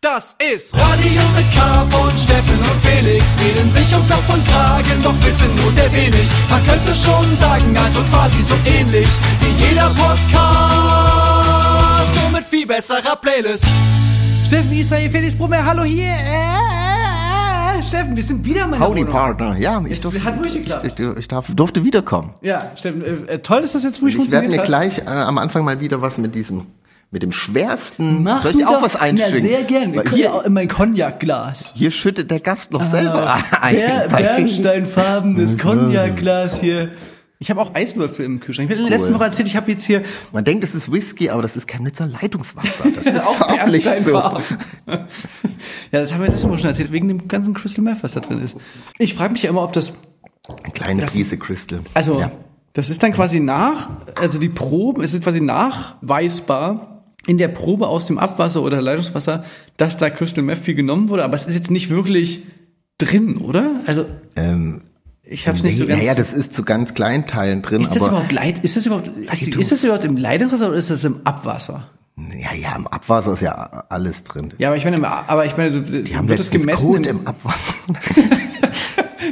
Das ist Radio mit K von Steffen und Felix. Reden sich um Kopf und Kragen, doch wissen nur sehr wenig. Man könnte schon sagen, also quasi so ähnlich wie jeder Podcast. Nur mit viel besserer Playlist. Steffen Israel, Felix Brummer, hallo hier. Äh, Steffen, wir sind wieder meine Howdy Wohnung. Partner, ja, ich, Es durfte, hat ruhig geklappt. ich, ich, ich darf, durfte wiederkommen. Ja, Steffen, äh, äh, toll, dass das jetzt ruhig Ich werde funktioniert mir hat. gleich äh, am Anfang mal wieder was mit diesem, mit dem schwersten, Mach soll du ich auch doch. was einschenken? Na, sehr gerne. Weil Hier Hier, auch in mein Cognac-Glas. hier schüttet der Gast noch selber ein. Ber. Bernsteinfarbenes Cognac-Glas hier. Ich habe auch Eiswürfel im Kühlschrank. Ich habe in der letzten Woche erzählt, ich habe jetzt hier Man denkt, es ist Whisky, aber das ist Chemnitzer Leitungswasser. Das ist auch farblich so. Ja, das haben wir letzte Woche schon erzählt, wegen dem ganzen Crystal Meth, was da drin ist. Ich frage mich ja immer, ob das Eine kleine Prise Crystal. Also, ja. das ist dann quasi nach, also die Proben, es ist quasi nachweisbar in der Probe aus dem Abwasser oder Leitungswasser, dass da Crystal Meth viel genommen wurde, aber es ist jetzt nicht wirklich drin, oder? Also, ähm, ich habe es nicht so ganz. naja, das ist zu ganz kleinen Teilen drin, ist das aber überhaupt Leit, ist das überhaupt, ist das überhaupt im Leitungswasser oder ist das im Abwasser? ja, ja, im Abwasser ist ja alles drin. Ja, aber ich meine, aber ich meine, du- Die haben wird das gemessen Kot im, im Abwasser.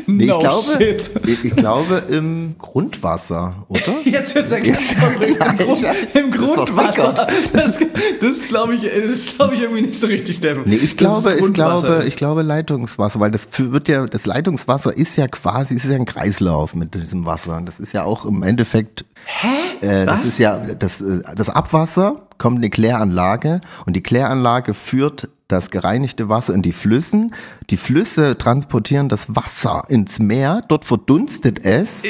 Nee, No ich glaube, shit. ich, ich glaube im Grundwasser, oder? Jetzt wird's ja ganz verrückt. Im, Grund, im Grundwasser. Das, das glaube ich, das glaube ich irgendwie nicht so richtig, Steffen. Nee, ich Das glaube, ich glaube, ich glaube Leitungswasser, weil das wird ja, das Leitungswasser ist ja quasi, es ist ja ein Kreislauf mit diesem Wasser. Das ist ja auch im Endeffekt, Hä? Äh, das Was? ist ja, das, äh, das Abwasser kommt in die Kläranlage und die Kläranlage führt das gereinigte Wasser in die Flüssen. Die Flüsse transportieren das Wasser ins Meer, dort verdunstet es,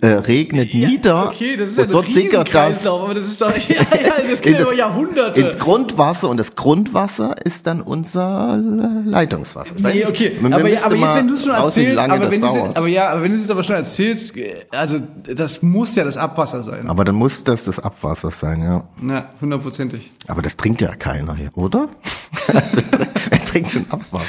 äh, regnet Ja, nieder Okay, das ist ja ein dort sickert das aber das ist doch, ja, ja, das geht über Jahrhunderte. ins Grundwasser und das Grundwasser ist dann unser äh, Leitungswasser. Nee, nicht, okay, aber, ja, aber jetzt, wenn du es schon erzählst, aber wenn aber ja, aber wenn du es aber schon erzählst, äh, also das muss ja das Abwasser sein. Aber dann muss das das Abwasser sein, ja. Na, hundertprozentig. Aber das trinkt ja keiner hier, oder? Wird- Wer trinkt schon Abwasser?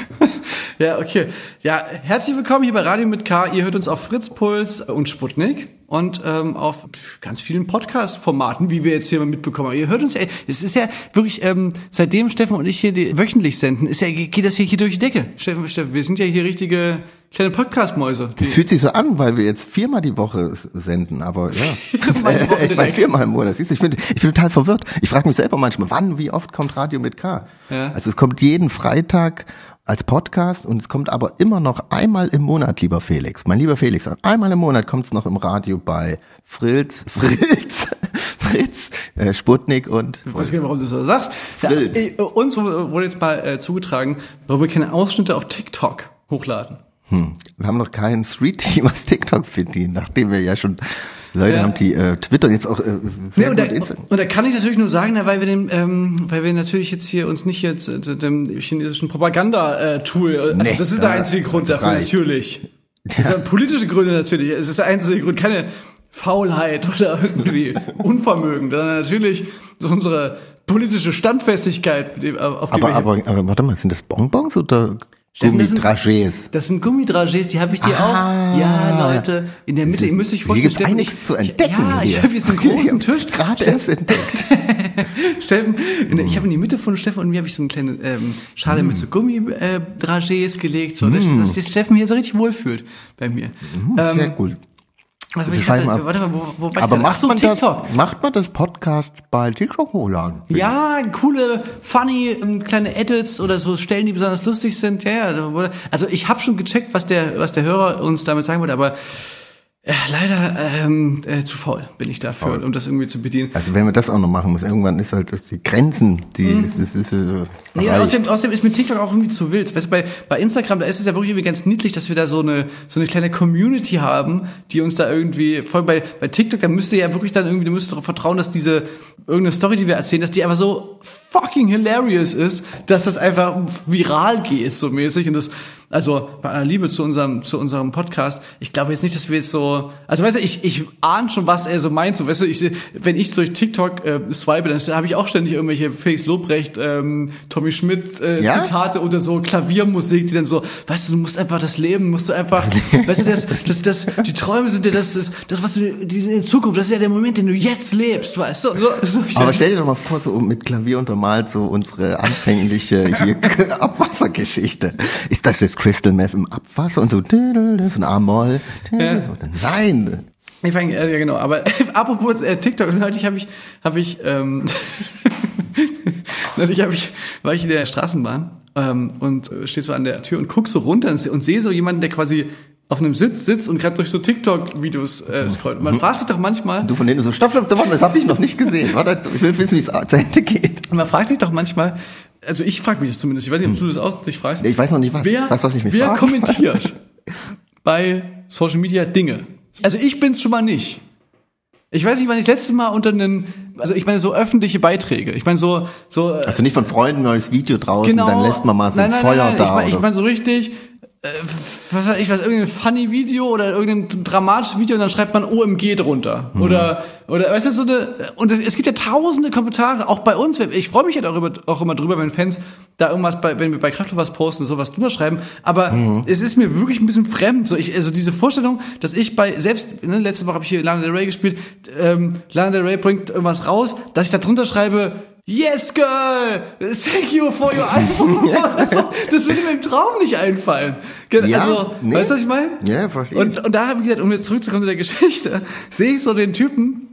Ja, okay. Ja, herzlich willkommen hier bei Radio mit K. Ihr hört uns auf Fritz Puls und Sputnik und ähm, auf ganz vielen Podcast-Formaten, wie wir jetzt hier mal mitbekommen haben. Ihr hört uns, ey, es ist ja wirklich, ähm, seitdem Steffen und ich hier die, wöchentlich senden, ist ja, geht das hier, hier durch die Decke. Steffen, Steffen, wir sind ja hier richtige kleine Podcast-Mäuse. Das fühlt sich so an, weil wir jetzt viermal die Woche senden, aber ja. Woche ich meine viermal im Monat. Siehst du, ich bin, ich bin total verwirrt. Ich frage mich selber manchmal, wann, wie oft kommt Radio mit K? Ja. Also es kommt jeden Freitag als Podcast und es kommt aber immer noch einmal im Monat, lieber Felix. Mein lieber Felix, einmal im Monat kommt es noch im Radio bei Fritz, Fritz, Fritz, äh, Sputnik und Ich weiß gar nicht, warum du das so sagst. Ja, Fritz. äh, uns wurde jetzt mal äh, zugetragen, warum wir keine Ausschnitte auf TikTok hochladen. Hm. Wir haben noch keinen Street-Team, was TikTok bedient, nachdem wir ja schon Leute Ja. haben, die äh, Twitter jetzt auch äh, Nee, sehr und, gut da, und da kann ich natürlich nur sagen, na, weil wir den, ähm, weil wir natürlich jetzt hier uns nicht jetzt äh, dem chinesischen Propaganda-Tool, also Nee, das ist der ja, einzige Grund dafür reicht. natürlich. Das sind politische Gründe natürlich. Es ist der einzige Grund, keine Faulheit oder irgendwie Unvermögen, sondern natürlich so unsere politische Standfestigkeit, auf die Aber, wir aber, aber warte mal, sind das Bonbons oder Gummidragés? Das sind Gummidragés, die habe ich dir Ah. auch. Ja, Leute, in der Mitte, ihr müsst euch Hier vorstellen, gibt's einiges zu entdecken Ja, ich hier. habe hier so einen großen Ich hab Tisch. Gerade erst entdeckt. Steffen, der, ich habe in die Mitte von Steffen und mir habe ich so eine kleine ähm, Schale mit so Gummidragés gelegt, so, dass, dass sich Steffen hier so richtig wohlfühlt bei mir. Sehr Ähm, gut. Also Wir ich schreiben ab. warte mal, wo, wo Aber macht man, TikTok. das, macht man das Podcast bei TikTok hochladen? Ja, coole, funny ähm, kleine Edits oder so Stellen, die besonders lustig sind. Ja. Also, also ich habe schon gecheckt, was der, was der Hörer uns damit sagen wollte, aber ja, leider ähm, äh, zu faul bin ich dafür, um das irgendwie zu bedienen. Also wenn wir das auch noch machen müssen, irgendwann ist halt das die Grenzen, die ist, ist, ist, äh, Mhm. Nee, außerdem, außerdem ist mir TikTok auch irgendwie zu wild. Weißt du, bei, bei Instagram, da ist es ja wirklich irgendwie ganz niedlich, dass wir da so eine, so eine kleine Community haben, die uns da irgendwie, vor allem bei, bei TikTok, da müsst ihr ja wirklich dann irgendwie, du müsst darauf vertrauen, dass diese, irgendeine Story, die wir erzählen, dass die einfach so fucking hilarious ist, dass das einfach viral geht, so mäßig. Und das, Also bei aller Liebe zu unserem zu unserem Podcast. Ich glaube jetzt nicht, dass wir jetzt so, also weißt du, ich ich ahne schon, was er so meint. So, weißt du, ich wenn ich durch TikTok äh, swipe, dann habe ich auch ständig irgendwelche Felix Lobrecht, ähm, Tommy Schmidt äh, Ja? Zitate oder so Klaviermusik, die dann so, weißt du, du musst einfach das Leben, musst du einfach, weißt du, das, das, das, die Träume sind ja das, das, das was du in Zukunft, das ist ja der Moment, den du jetzt lebst, weißt du. So, so, Aber stell dir doch mal vor, so mit Klavier untermalt so unsere anfängliche hier Abwassergeschichte. Ist das jetzt Crystal Meth im Abwasser und so, so ein A-Moll? Nein. Ich fang, äh, ja genau, aber apropos äh, TikTok, neulich habe ich, habe ich, ähm, neulich habe ich, war ich in der Straßenbahn ähm, und äh, stehe so an der Tür und guck so runter und, und sehe so jemanden, der quasi auf einem Sitz sitzt und gerade durch so TikTok-Videos äh, scrollt. Und Man fragt sich doch manchmal, Du von denen so, stopp, stopp, stopp, das habe ich noch nicht gesehen. Warte, ich will wissen, wie es zu Ende geht. man fragt sich doch manchmal, also ich frage mich das zumindest, ich weiß nicht, ob du das auch dich fragst. Ich weiß noch nicht was. Wer, was soll ich mich wer fragen? kommentiert bei Social Media Dinge? Also ich bin's schon mal nicht. Ich weiß nicht, wann ich das letzte Mal unter einen, also ich meine so öffentliche Beiträge. Ich meine so, so Also nicht von Freunden neues Video draußen, genau. dann lässt man mal so nein, ein nein, Feuer nein, nein. da. Ich meine ich mein so richtig, ich weiß, irgendein funny Video oder irgendein dramatisches Video und dann schreibt man OMG drunter. Mhm. Oder, oder, weißt du, so eine, und es gibt ja tausende Kommentare, auch bei uns. Ich freue mich ja darüber, auch immer drüber, wenn Fans da irgendwas bei, wenn wir bei Kraftwerk was posten, sowas drüber schreiben. Aber Mhm. es ist mir wirklich ein bisschen fremd. So, ich, also diese Vorstellung, dass ich bei, selbst, ne, letzte Woche habe ich hier Lana Del Rey gespielt, ähm, Lana Del Rey bringt irgendwas raus, dass ich da drunter schreibe, Yes, girl! Thank you for your album. also, das würde mir im Traum nicht einfallen. Ge- Ja, also, nee. weißt du, was ich meine? Ja, verstehe ich. Und, und da habe ich gesagt, um jetzt zurückzukommen zu der Geschichte, sehe ich so den Typen,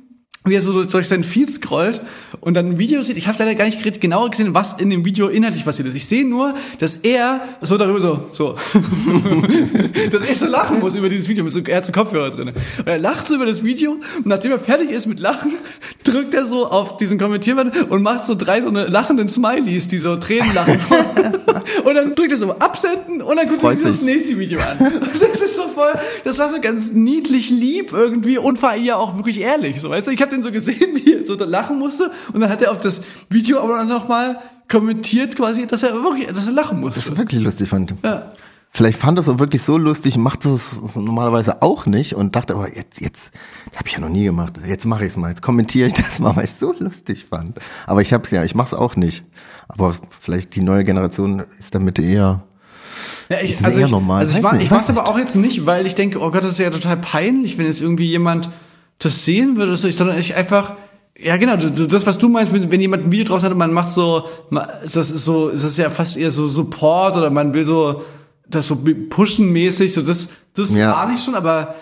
wie er so durch- durch sein Feed scrollt und dann ein Video sieht. Ich habe leider gar nicht genauer gesehen, was in dem Video inhaltlich passiert ist. Ich sehe nur, dass er so darüber so, so, dass er so lachen muss über dieses Video mit so, er hat so Kopfhörer drin. Und er lacht so über das Video und nachdem er fertig ist mit Lachen, drückt er so auf diesen Kommentierbutton und macht so drei so eine lachenden Smileys, die so Tränen lachen. und dann drückt er so absenden und dann guckt er sich das nächste Video an. Und das ist so voll, das war so ganz niedlich lieb irgendwie und war ja auch wirklich ehrlich. So, weißt du, ich habe den so gesehen, wie er so da lachen musste und dann hat er auf das Video aber dann nochmal kommentiert quasi, dass er wirklich, dass er lachen musste. Das wirklich lustig fand. Ja. Vielleicht fand er es auch wirklich so lustig, macht es so normalerweise auch nicht und dachte, aber jetzt, jetzt, habe ich ja noch nie gemacht. Jetzt mache ich es mal, jetzt kommentiere ich das mal, weil ich es so lustig fand. Aber ich habe es ja, ich mache es auch nicht. Aber vielleicht die neue Generation ist damit eher. Ja, ich, ist also eher ich, normal. also ich, war, ich weiß mach's aber auch jetzt nicht, weil ich denke, oh Gott, das ist ja total peinlich, wenn jetzt irgendwie jemand das sehen würde, so, ich, sondern ich einfach, ja genau, das, was du meinst, wenn, wenn jemand ein Video draußen hat und man macht so, das ist so, das ist ja fast eher so Support oder man will so, das so pushen mäßig, so das, das Ja. ahne ich schon, aber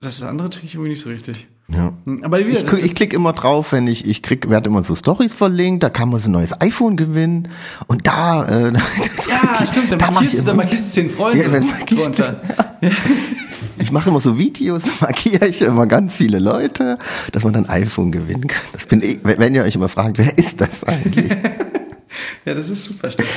das andere kriege ich irgendwie nicht so richtig. Ja. Hm, Aber wieder, Ich, guck- ich klicke immer drauf, wenn ich, ich krieg, werde immer so Stories verlinkt, da kann man so ein neues iPhone gewinnen und da, äh, ja, stimmt, da markierst, da markierst zehn Freunde Ja, dann markier ich drunter. Ich mache immer so Videos, markiere ich immer ganz viele Leute, dass man dann iPhone gewinnen kann. Das bin ich, wenn ihr euch immer fragt, wer ist das eigentlich? Ja, das ist super stark.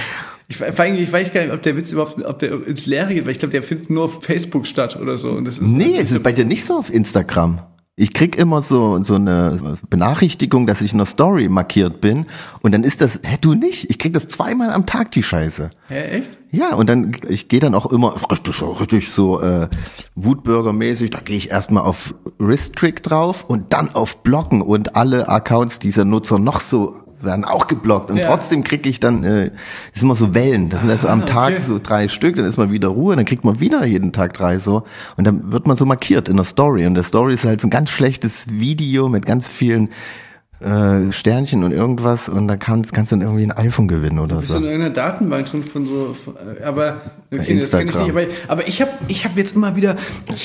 Ich, vor allem, ich weiß gar nicht, ob der Witz überhaupt, ob der ins Leere geht, weil ich glaube, der findet nur auf Facebook statt oder so. Und das ist Nee, es ist bei dir nicht so auf Instagram. Ich krieg immer so, so eine Benachrichtigung, dass ich in einer Story markiert bin. Und dann ist das, hä, du nicht? Ich krieg das zweimal am Tag, die Scheiße. Hä, echt? Ja, und dann, ich gehe dann auch immer richtig, so- richtig so äh, Wutbürger-mäßig, da gehe ich erstmal auf Restrict drauf und dann auf Blocken und alle Accounts dieser Nutzer noch so werden auch geblockt und Ja. trotzdem kriege ich dann, äh, das sind immer so Wellen, das sind also am Ah, Tag okay. so drei Stück, dann ist mal wieder Ruhe, dann kriegt man wieder jeden Tag drei so und dann wird man so markiert in der Story und der Story ist halt so ein ganz schlechtes Video mit ganz vielen äh, Sternchen und irgendwas und da kannst, kannst du dann irgendwie ein iPhone gewinnen oder Bist so. du in irgendeiner Datenbank drin von so, von, aber, okay, das kenn ich Instagram. nicht. Aber, aber ich habe ich hab jetzt immer wieder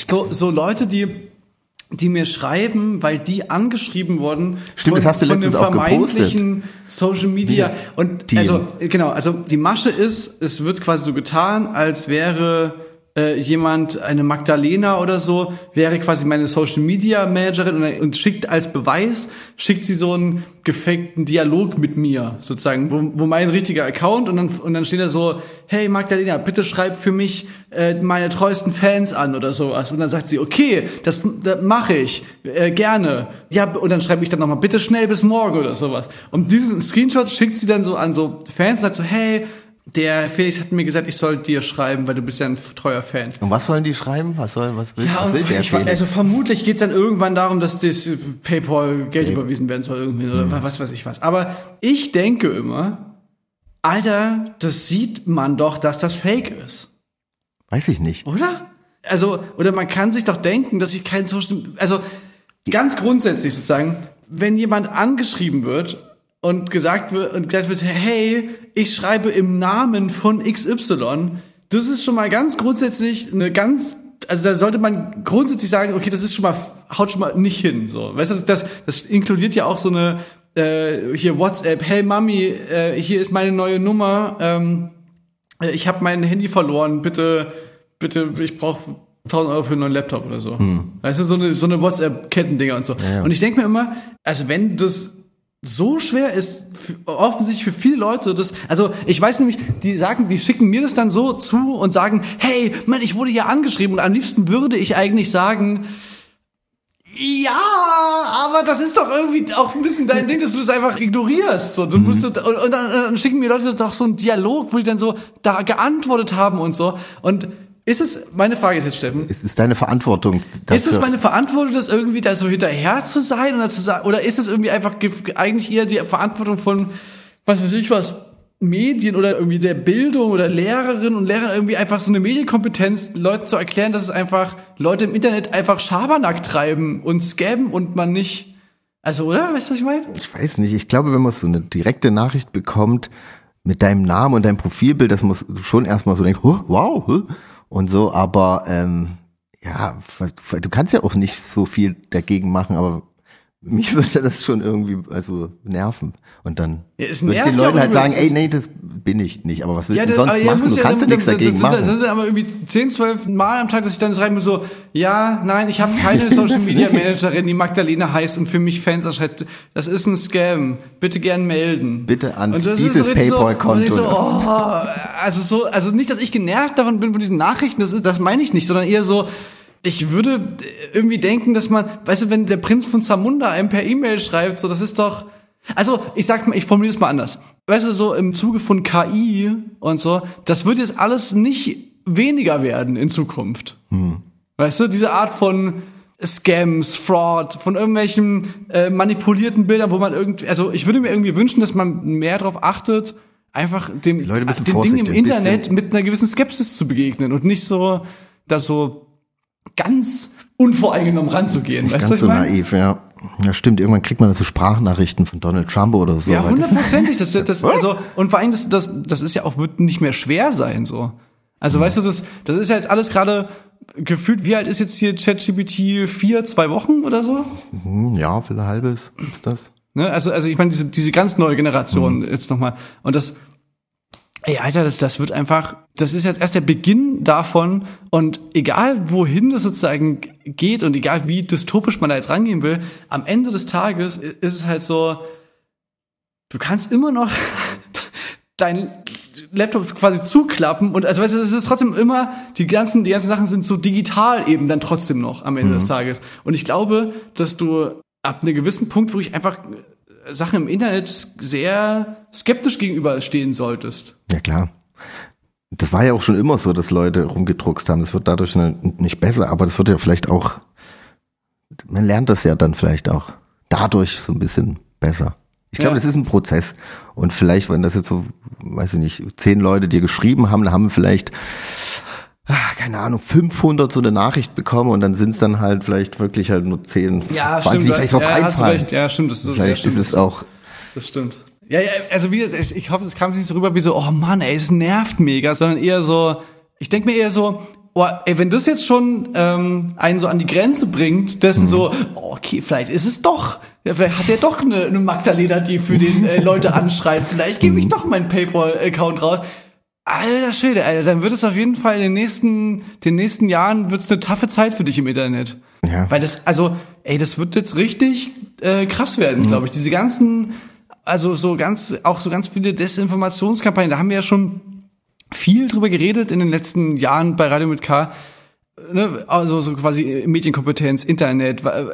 so, so Leute, die, die mir schreiben, weil die angeschrieben wurden Stimmt, das hast du von dem vermeintlichen Social Media. Und Die- also, genau, also die Masche ist, es wird quasi so getan, als wäre äh, jemand, eine Magdalena oder so, wäre quasi meine Social Media Managerin und, und schickt als Beweis, schickt sie so einen gefakten Dialog mit mir, sozusagen, wo, wo mein richtiger Account und dann, und dann steht da so, hey Magdalena, bitte schreib für mich äh, meine treuesten Fans an oder sowas. Und dann sagt sie, okay, das, das mache ich, äh, gerne. Ja, und dann schreibe ich dann nochmal, bitte schnell bis morgen oder sowas. Und diesen Screenshot schickt sie dann so an so Fans, sagt so, hey, der Felix hat mir gesagt, ich soll dir schreiben, weil du bist ja ein treuer Fan. Und was sollen die schreiben? Was soll, was will, Ja, was will der ich, Felix? also vermutlich geht's dann irgendwann darum, dass das PayPal Geld überwiesen werden soll irgendwie Mhm. oder was weiß ich was. Aber ich denke immer, Alter, das sieht man doch, dass das Fake ist, Weiß ich nicht. oder? Also oder man kann sich doch denken, dass ich kein Social, also ganz grundsätzlich sozusagen, wenn jemand angeschrieben wird und gesagt wird und gesagt wird, hey, ich schreibe im Namen von XY, das ist schon mal ganz grundsätzlich eine ganz also da sollte man grundsätzlich sagen, okay, das ist schon mal haut schon mal nicht hin, so. Weißt du, das das inkludiert ja auch so eine äh, hier WhatsApp, hey Mami, äh, hier ist meine neue Nummer, ähm, äh, ich habe mein Handy verloren, bitte bitte ich brauche 1000 Euro für einen neuen Laptop oder so. Weißt du, so eine, so eine WhatsApp-Kettendinger und so. ja. Und ich denke mir immer, also wenn das so schwer ist, offensichtlich für viele Leute, das, also ich weiß nämlich, die sagen, die schicken mir das dann so zu und sagen, hey, Mann, ich wurde hier angeschrieben und am liebsten würde ich eigentlich sagen, ja, aber das ist doch irgendwie auch ein bisschen dein Ding, dass du es einfach ignorierst. So, du musst und, und dann, dann schicken mir Leute doch so einen Dialog, wo die dann so da geantwortet haben und so. Und ist es, meine Frage ist jetzt, Steffen, Es ist deine Verantwortung. ist es meine Verantwortung, das irgendwie da so hinterher zu sein oder zu sagen, oder ist es irgendwie einfach ge- eigentlich eher die Verantwortung von, was weiß ich was, Medien oder irgendwie der Bildung oder Lehrerinnen und Lehrern irgendwie einfach so eine Medienkompetenz, Leuten zu erklären, dass es einfach Leute im Internet einfach Schabernack treiben und scammen und man nicht, also oder? Weißt du, was ich meine? Ich weiß nicht. Ich glaube, wenn man so eine direkte Nachricht bekommt mit deinem Namen und deinem Profilbild, das muss schon erstmal so denken, "Huh, wow, huh", und so, aber ähm, ja, du kannst ja auch nicht so viel dagegen machen, aber mich würde das schon irgendwie also nerven. Und dann Ja, es würde ich den ja Leuten halt sagen, ey, nee, das bin ich nicht. Aber was willst du das- sonst aber ihr machen? Du ja kannst ja nichts das- dagegen das machen. sind, Das sind aber irgendwie 10, 12 Mal am Tag, dass ich dann schreibe so, ja, nein, ich habe keine Social Media Managerin, die Magdalena heißt und für mich Fans erscheint. Das ist ein Scam. Bitte gern melden. Bitte an Und das dieses richtig PayPal-Konto. So, so, oh, also so, also nicht, dass ich genervt davon bin von diesen Nachrichten, das, ist, das meine ich nicht, sondern eher so, ich würde irgendwie denken, dass man, weißt du, wenn der Prinz von Zamunda einem per E-Mail schreibt, so, das ist doch, also ich sag mal, ich formuliere es mal anders. Weißt du, so im Zuge von KI und so, das wird jetzt alles nicht weniger werden in Zukunft. Weißt du, diese Art von Scams, Fraud, von irgendwelchen äh, manipulierten Bildern, wo man irgendwie, also ich würde mir irgendwie wünschen, dass man mehr darauf achtet, einfach dem, den Dingen im Internet mit einer gewissen Skepsis zu begegnen und nicht so, da so ganz unvoreingenommen ranzugehen. weißt du, Ganz was so naiv, ja. Ja, stimmt. Irgendwann kriegt man das so Sprachnachrichten von Donald Trump oder so. Ja, hundertprozentig. Das, das, also, und vor allem, das, das, das ist ja auch, wird nicht mehr schwer sein, so. Also, weißt du, das, das ist ja jetzt alles gerade gefühlt, wie alt ist jetzt hier ChatGPT? Vier, zwei Wochen oder so? Hm, Ja, für ein halbes ist das. Ne? Also, also ich meine, diese, diese ganz neue Generation jetzt nochmal. Und das, ey, Alter, das, das wird einfach, das ist jetzt erst der Beginn davon. Und egal, wohin das sozusagen geht und egal, wie dystopisch man da jetzt rangehen will, am Ende des Tages ist es halt so, du kannst immer noch dein Laptop quasi zuklappen und also weißt du, es ist trotzdem immer die ganzen die ganzen Sachen sind so digital eben dann trotzdem noch am Ende des Tages und ich glaube, dass du ab einem gewissen Punkt wirklich einfach Sachen im Internet sehr skeptisch gegenüberstehen solltest. Ja, klar. Das war ja auch schon immer so, dass Leute rumgedruckst haben. Das wird dadurch ne- nicht besser, aber das wird ja vielleicht auch, man lernt das ja dann vielleicht auch dadurch so ein bisschen besser. Ich glaube, Ja. das ist ein Prozess. Und vielleicht, wenn das jetzt so, weiß ich nicht, zehn Leute dir geschrieben haben, dann haben vielleicht, ah, keine Ahnung, 500 so eine Nachricht bekommen und dann sind es dann halt vielleicht wirklich halt nur 10, 20, die vielleicht drauf ja, hast du einfallen. recht. Ja, stimmt, das ist, ja, Vielleicht stimmt. ist es auch, Das stimmt. Ja, ja, also wie, ich hoffe, es kam nicht so rüber wie so, oh Mann, ey, es nervt mega, sondern eher so, ich denke mir eher so, oh, ey, wenn das jetzt schon ähm, einen so an die Grenze bringt, dessen so, oh, okay, vielleicht ist es doch, ja, vielleicht hat er doch eine, eine Magdalena, die für den äh, Leute anschreit, vielleicht gebe ich doch meinen PayPal-Account raus. Alter Schwede, Alter, dann wird es auf jeden Fall in den nächsten, den nächsten Jahren wird's eine taffe Zeit für dich im Internet. Ja. Weil das, also, ey, das wird jetzt richtig äh, krass werden, glaube ich. Diese ganzen, also so ganz, auch so ganz viele Desinformationskampagnen, da haben wir ja schon viel drüber geredet in den letzten Jahren bei Radio mit K. Ne, also so quasi Medienkompetenz, Internet, wa-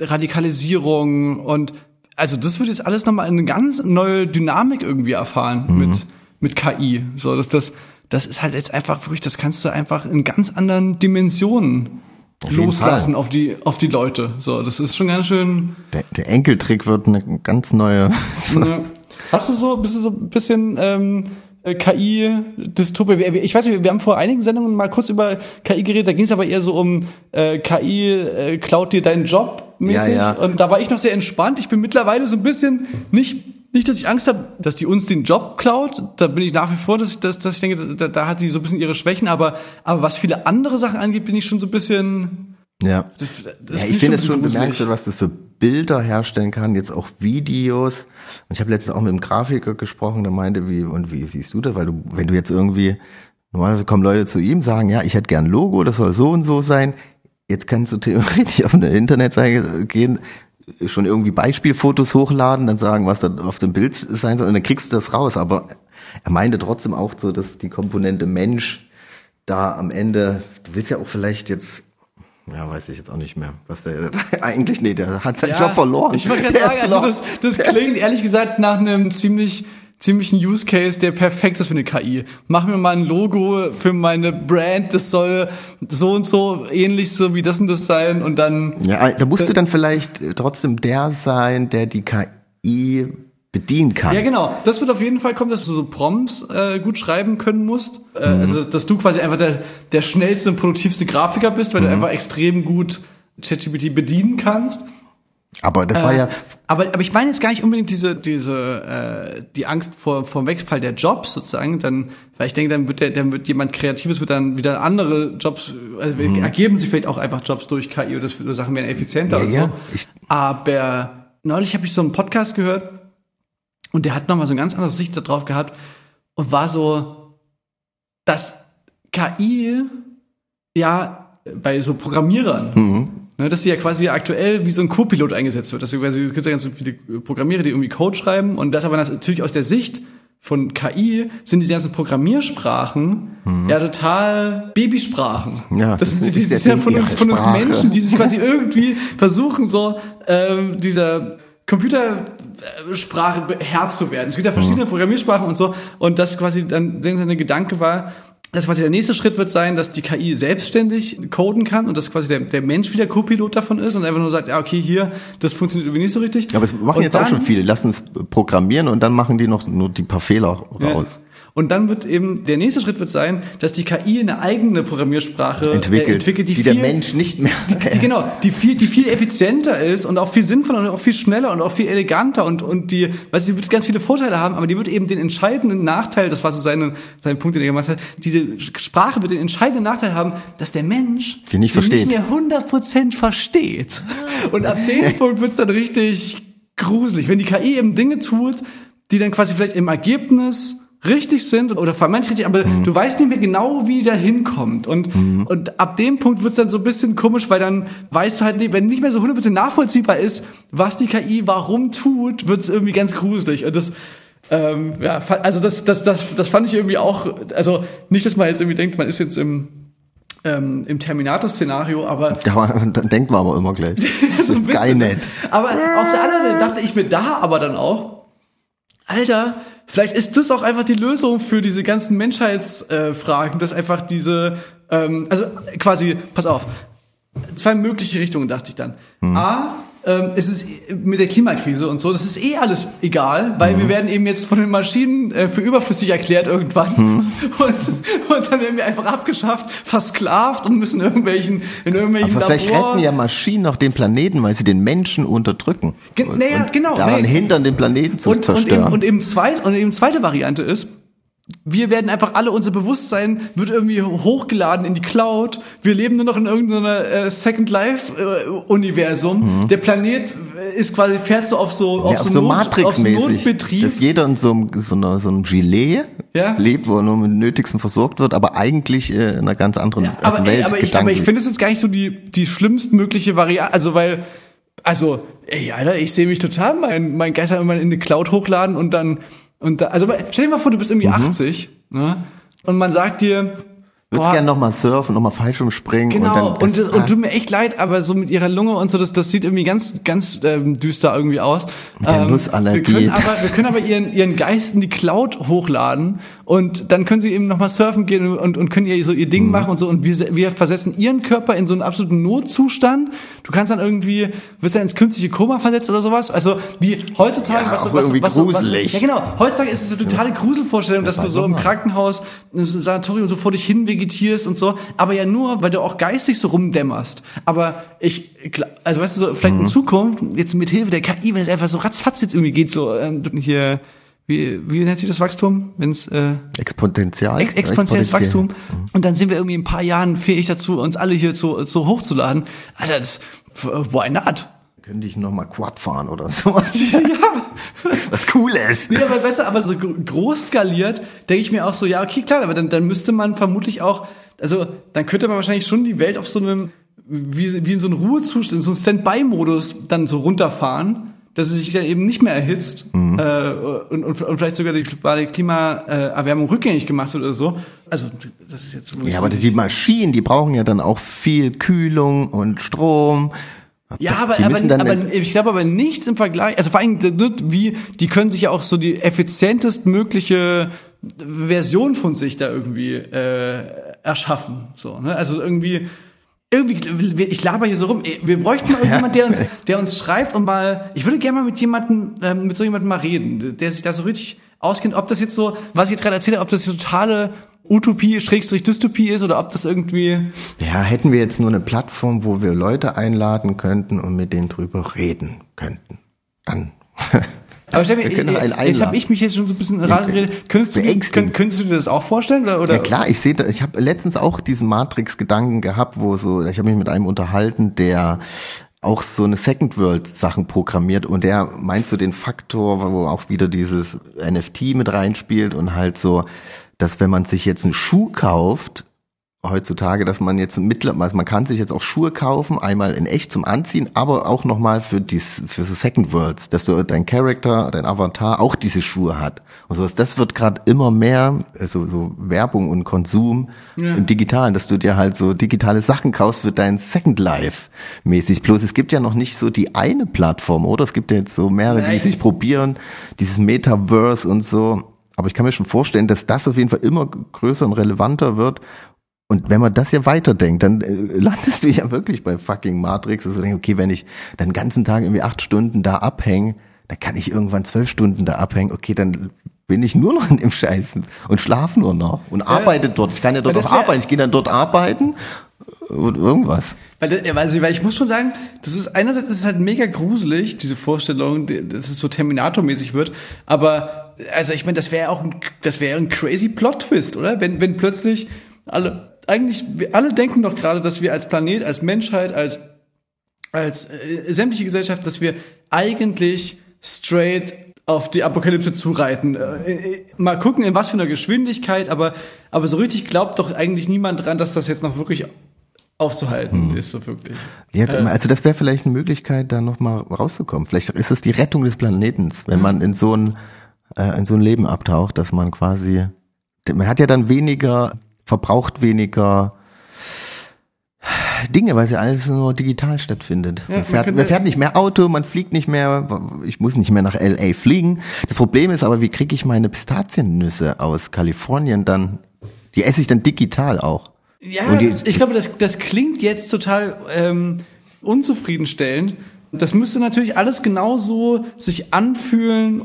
Radikalisierung und also das wird jetzt alles nochmal eine ganz neue Dynamik irgendwie erfahren mit mit KI. So, dass das, das ist halt jetzt einfach wirklich, das kannst du einfach in ganz anderen Dimensionen jeden loslassen Fall. auf die, auf die Leute. So, das ist schon ganz schön. Der, der Enkeltrick wird eine ganz neue. Ne? Hast du so, bist du so ein bisschen ähm, KI-Dystopie? Ich weiß nicht, wir haben vor einigen Sendungen mal kurz über KI geredet, da ging es aber eher so um äh, KI äh, klaut dir deinen Job mäßig. Ja, ja. Und da war ich noch sehr entspannt. Ich bin mittlerweile so ein bisschen nicht, nicht, dass ich Angst habe, dass die uns den Job klaut. Da bin ich nach wie vor, dass ich, dass, dass ich denke, da, da hat die so ein bisschen ihre Schwächen, aber, aber was viele andere Sachen angeht, bin ich schon so ein bisschen. Ja. Das, das ja, ich finde es schon bemerkenswert, was das für Bilder herstellen kann, jetzt auch Videos. Und ich habe letztens auch mit einem Grafiker gesprochen, der meinte, wie, und wie siehst du das? Weil du, wenn du jetzt irgendwie, normalerweise kommen Leute zu ihm, sagen, ja, ich hätte gern ein Logo, das soll so und so sein. Jetzt kannst du theoretisch auf eine Internetseite gehen, schon irgendwie Beispielfotos hochladen, dann sagen, was da auf dem Bild sein soll, und dann kriegst du das raus. Aber er meinte trotzdem auch so, dass die Komponente Mensch da am Ende, du willst ja auch vielleicht jetzt ja, weiß ich jetzt auch nicht mehr, was der eigentlich nee, der hat seinen Ja, Job verloren. Ich wollte gerade sagen, also das, das klingt ehrlich gesagt nach einem ziemlich ziemlichen Use Case, der perfekt ist für eine KI. Mach mir mal ein Logo für meine Brand, das soll so und so ähnlich so wie das und das sein und dann ja, da musst du dann vielleicht äh, trotzdem der sein, der die KI bedienen kann. Ja, genau. Das wird auf jeden Fall kommen, dass du so Prompts äh, gut schreiben können musst. Äh, Mhm. Also, dass du quasi einfach der, der schnellste und produktivste Grafiker bist, weil Mhm. du einfach extrem gut ChatGPT bedienen kannst. Aber das war Äh, ja, aber, aber ich meine jetzt gar nicht unbedingt diese, diese, äh, die Angst vor, vor dem Wegfall der Jobs sozusagen, dann, weil ich denke, dann wird der, dann wird jemand Kreatives, wird dann wieder andere Jobs, also Mhm. ergeben sich vielleicht auch einfach Jobs durch KI oder das- oder Sachen werden effizienter Ja, und ja. so. Ich- aber neulich habe ich so einen Podcast gehört und der hat nochmal so eine ganz andere Sicht darauf gehabt und war so, dass KI ja bei so Programmierern, Mhm. Ne, dass sie ja quasi aktuell wie so ein Co-Pilot eingesetzt wird. Dass sie quasi, es gibt ja ganz viele Programmierer, die irgendwie Code schreiben und das aber natürlich aus der Sicht von KI sind diese ganzen Programmiersprachen ja total Babysprachen. Mhm. Ja, das, das sind ist die, die ja von Ding, uns, von uns. Menschen, die sich quasi irgendwie versuchen, so ähm, dieser Computersprache Herr zu werden. Es gibt ja verschiedene Programmiersprachen und so. Und das quasi dann seine Gedanke war, dass quasi der nächste Schritt wird sein, dass die KI selbstständig coden kann und dass quasi der, der Mensch wieder Co-Pilot davon ist und einfach nur sagt, ja, okay, hier, das funktioniert irgendwie nicht so richtig. aber es machen Und jetzt auch dann- schon viele. Lassen es programmieren und dann machen die noch nur die paar Fehler raus. Und dann wird eben, der nächste Schritt wird sein, dass die KI eine eigene Programmiersprache Entwickelt, äh, entwickelt die, die viel, der Mensch nicht mehr. die, genau, die viel, die viel effizienter ist und auch viel sinnvoller und auch viel schneller und auch viel eleganter und, und die, weißt du, die wird ganz viele Vorteile haben, aber die wird eben den entscheidenden Nachteil, das war so seine, sein Punkt, den er gemacht hat, diese Sprache wird den entscheidenden Nachteil haben, dass der Mensch Die nicht versteht. nicht mehr 100% versteht. Und ab dem Punkt wird's dann richtig gruselig, wenn die KI eben Dinge tut, die dann quasi vielleicht im Ergebnis richtig sind oder vermeintlich richtig, aber Mhm. du weißt nicht mehr genau, wie der hinkommt. Und, und ab dem Punkt wird's dann so ein bisschen komisch, weil dann weißt du halt nicht, wenn nicht mehr so 100% nachvollziehbar ist, was die KI warum tut, wird's irgendwie ganz gruselig. Und das, ähm, ja, also das, das, das, das fand ich irgendwie auch, also nicht, dass man jetzt irgendwie denkt, man ist jetzt im, ähm, im Terminator-Szenario, aber Ja, aber dann denkt man aber immer gleich. Das ist geil nett. Aber auf der anderen Seite dachte ich mir da aber dann auch, Alter, vielleicht ist das auch einfach die Lösung für diese ganzen Menschheitsfragen, äh, dass einfach diese, ähm, also quasi, pass auf, zwei mögliche Richtungen dachte ich dann. A, ähm, es ist mit der Klimakrise und so, das ist eh alles egal, weil wir werden eben jetzt von den Maschinen äh, für überflüssig erklärt irgendwann und, und dann werden wir einfach abgeschafft, versklavt und müssen irgendwelchen in irgendwelchen Aber vielleicht retten ja Maschinen noch den Planeten, weil sie den Menschen unterdrücken. Ge- und, naja, genau, Daran nee. hindern, den Planeten zu und, und, eben, zerstören. und eben zweit und eben zweite Variante ist, wir werden einfach alle unser Bewusstsein wird irgendwie hochgeladen in die Cloud. Wir leben nur noch in irgendeiner äh, Second Life äh, Universum. Der Planet äh, ist quasi fährt so auf so auf Mhm. ja, so, so Matrix-mäßig, dass jeder in so einem, so, einer, so einem Gilet Ja. lebt, wo er nur mit dem Nötigsten versorgt wird, aber eigentlich äh, in einer ganz anderen Ja, also aber, Welt ey, aber, ich, aber ich finde es jetzt gar nicht so die, die schlimmstmögliche Variante. Also, weil, also, ey, Alter, ich sehe mich total mein, mein Geist immer in eine Cloud hochladen und dann, und da, also stell dir mal vor, du bist irgendwie Mhm. 80, ne? Und man sagt dir, Boah. gerne nochmal surfen, nochmal Fallschirmspringen. Genau, und, und, dann, und, tut mir echt leid, aber so mit ihrer Lunge und so, das, das sieht irgendwie ganz, ganz ähm, düster irgendwie aus. Ähm, Nussallergie. Wir können aber, wir können aber ihren, ihren Geist in die Cloud hochladen und dann können sie eben nochmal surfen gehen und, und können ihr so ihr Mhm. Ding machen und so und wir, wir versetzen ihren Körper in so einen absoluten Notzustand. Du kannst dann irgendwie, wirst dann ins künstliche Koma versetzt oder sowas. Also wie heutzutage, Ja, was, auch was, was, was, gruselig. ja genau, heutzutage ist es eine totale Gruselvorstellung, dass du so im Krankenhaus, im Sanatorium so vor dich hin vegetierst und so, aber ja nur, weil du auch geistig so rumdämmerst. Aber ich, also weißt du, so, vielleicht Mhm. in Zukunft, jetzt mit Hilfe der KI, wenn es einfach so ratzfatz jetzt irgendwie geht, so ähm, hier, wie, wie nennt sich das Wachstum? Wenn es äh, Exponential. ex exponentielles Wachstum. Mhm. Und dann sind wir irgendwie in ein paar Jahren fähig dazu, uns alle hier so, so hochzuladen. Alter, das, why not? Könnte ich nochmal Quad fahren oder sowas. ja. Was Cooles. Nee, aber besser, aber so gro- groß skaliert, denke ich mir auch so, ja, okay, klar, aber dann, dann müsste man vermutlich auch, also dann könnte man wahrscheinlich schon die Welt auf so einem, wie, wie in so einem Ruhezustand, in so einem Standby-Modus dann so runterfahren, dass es sich dann eben nicht mehr erhitzt äh, und, und, und vielleicht sogar die globale Klimaerwärmung rückgängig gemacht wird oder so. Also das ist jetzt Ja, aber die Maschinen, die brauchen ja dann auch viel Kühlung und Strom. Ja, aber, aber, aber ich glaube aber nichts im Vergleich, also vor allem wie, die können sich ja auch so die effizientest mögliche Version von sich da irgendwie äh, erschaffen. So, ne? Also irgendwie, irgendwie, ich laber hier so rum. Wir bräuchten mal irgendjemand, der uns, der uns schreibt und mal, ich würde gerne mal mit jemandem, ähm, mit so jemandem mal reden, der sich da so richtig auskennt, ob das jetzt so, was ich jetzt gerade erzähle, ob das totale Utopie, Schrägstrich Dystopie ist oder ob das irgendwie, Ja, hätten wir jetzt nur eine Plattform, wo wir Leute einladen könnten und mit denen drüber reden könnten. Dann. Aber Steffi, äh, jetzt habe ich mich jetzt schon so ein bisschen in Rasen geredet. Könntest du, könnt, könntest du dir das auch vorstellen? Oder, oder? Ja klar, ich sehe, da- ich habe letztens auch diesen Matrix-Gedanken gehabt, wo so, ich habe mich mit einem unterhalten, der auch so eine Second World Sachen programmiert und der meint so den Faktor, wo auch wieder dieses NFT mit reinspielt und halt so, dass wenn man sich jetzt einen Schuh kauft, heutzutage, dass man jetzt mittler, also man kann sich jetzt auch Schuhe kaufen, einmal in echt zum Anziehen, aber auch nochmal für dies, für so Second Worlds, dass du dein Charakter, dein Avatar auch diese Schuhe hat. Und sowas, das wird gerade immer mehr, also so Werbung und Konsum im Digitalen, dass du dir halt so digitale Sachen kaufst für dein Second Life mäßig. Bloß es gibt ja noch nicht so die eine Plattform, oder? Es gibt ja jetzt so mehrere, die Nein. sich probieren, dieses Metaverse und so. Aber ich kann mir schon vorstellen, dass das auf jeden Fall immer größer und relevanter wird. Und wenn man das ja weiterdenkt, dann äh, landest du ja wirklich bei fucking Matrix. Also denk, okay, wenn ich dann den ganzen Tag irgendwie acht Stunden da abhänge, dann kann ich irgendwann zwölf Stunden da abhängen. Okay, dann bin ich nur noch in dem Scheiß und schlafe nur noch und arbeite dort. Ich kann ja dort auch arbeiten. Ich gehe dann dort arbeiten und irgendwas. Weil, ja, weil, sie- weil ich muss schon sagen, das ist einerseits ist es halt mega gruselig, diese Vorstellung, dass es so Terminator-mäßig wird. Aber also ich meine, das wäre auch ein, das wäre ein crazy Plot-Twist, oder? Wenn, wenn plötzlich alle, eigentlich, alle denken doch gerade, dass wir als Planet, als Menschheit, als als äh, sämtliche Gesellschaft, dass wir eigentlich straight auf die Apokalypse zureiten. Äh, äh, mal gucken, in was für einer Geschwindigkeit, aber, aber so richtig glaubt doch eigentlich niemand dran, dass das jetzt noch wirklich aufzuhalten ist, so wirklich. Ja, also das wäre vielleicht eine Möglichkeit, da nochmal rauszukommen. Vielleicht ist es die Rettung des Planetens, wenn man in so ein, äh, in so ein Leben abtaucht, dass man quasi, man hat ja dann weniger, verbraucht weniger Dinge, weil ja alles nur digital stattfindet. Ja, man, man fährt, könnte- man fährt nicht mehr Auto, man fliegt nicht mehr, ich muss nicht mehr nach LA fliegen. Das Problem ist aber, wie kriege ich meine Pistaziennüsse aus Kalifornien dann, die esse ich dann digital auch. Ja, die- ich glaube, das, das klingt jetzt total ähm, unzufriedenstellend. Das müsste natürlich alles genauso sich anfühlen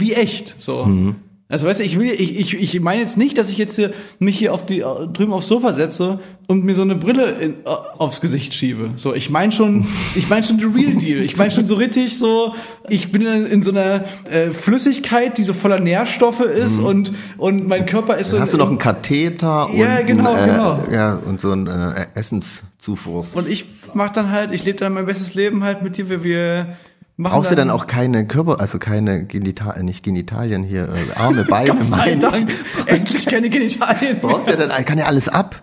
wie echt. So. Also weißt du, ich will, ich, ich, ich meine jetzt nicht, dass ich jetzt hier, mich hier auf die drüben aufs Sofa setze und mir so eine Brille in, aufs Gesicht schiebe. So, ich meine schon, ich meine schon the real deal. Ich meine schon so richtig so, ich bin in, in so einer äh, Flüssigkeit, die so voller Nährstoffe ist und und mein Körper ist so. Dann hast du in- noch einen Katheter und, Ja, genau, ein, äh, genau. Ja, und so ein äh, Essenszufuhr. Und ich mach dann halt, ich lebe dann mein bestes Leben halt mit dir, wir, wir machen Brauchst du dann auch keine Körper, also keine Genitalien, nicht Genitalien hier, äh, Arme, Beine, Gott sei. Dank, endlich keine Genitalien Brauchst du dann, kann ja alles ab.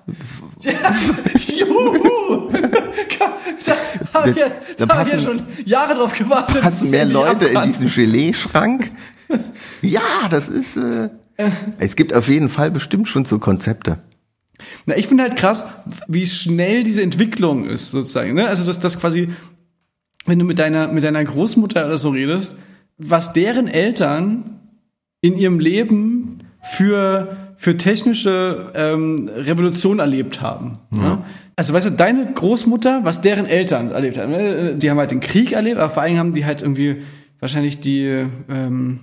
Juhu! da haben wir, Dann da haben wir passen- schon Jahre drauf gewartet. dass Hast es mehr Leute in diesem Gelee-Schrank? Ja, das ist, äh, es gibt auf jeden Fall bestimmt schon so Konzepte. Na, ich finde halt krass, wie schnell diese Entwicklung ist, sozusagen. Ne? Also, dass das quasi, wenn du mit deiner, mit deiner Großmutter oder so redest, was deren Eltern in ihrem Leben für, für technische ähm, Revolution erlebt haben. Ne? Also, weißt du, deine Großmutter, was deren Eltern erlebt haben, ne? die haben halt den Krieg erlebt, aber vor allem haben die halt irgendwie wahrscheinlich die, ähm,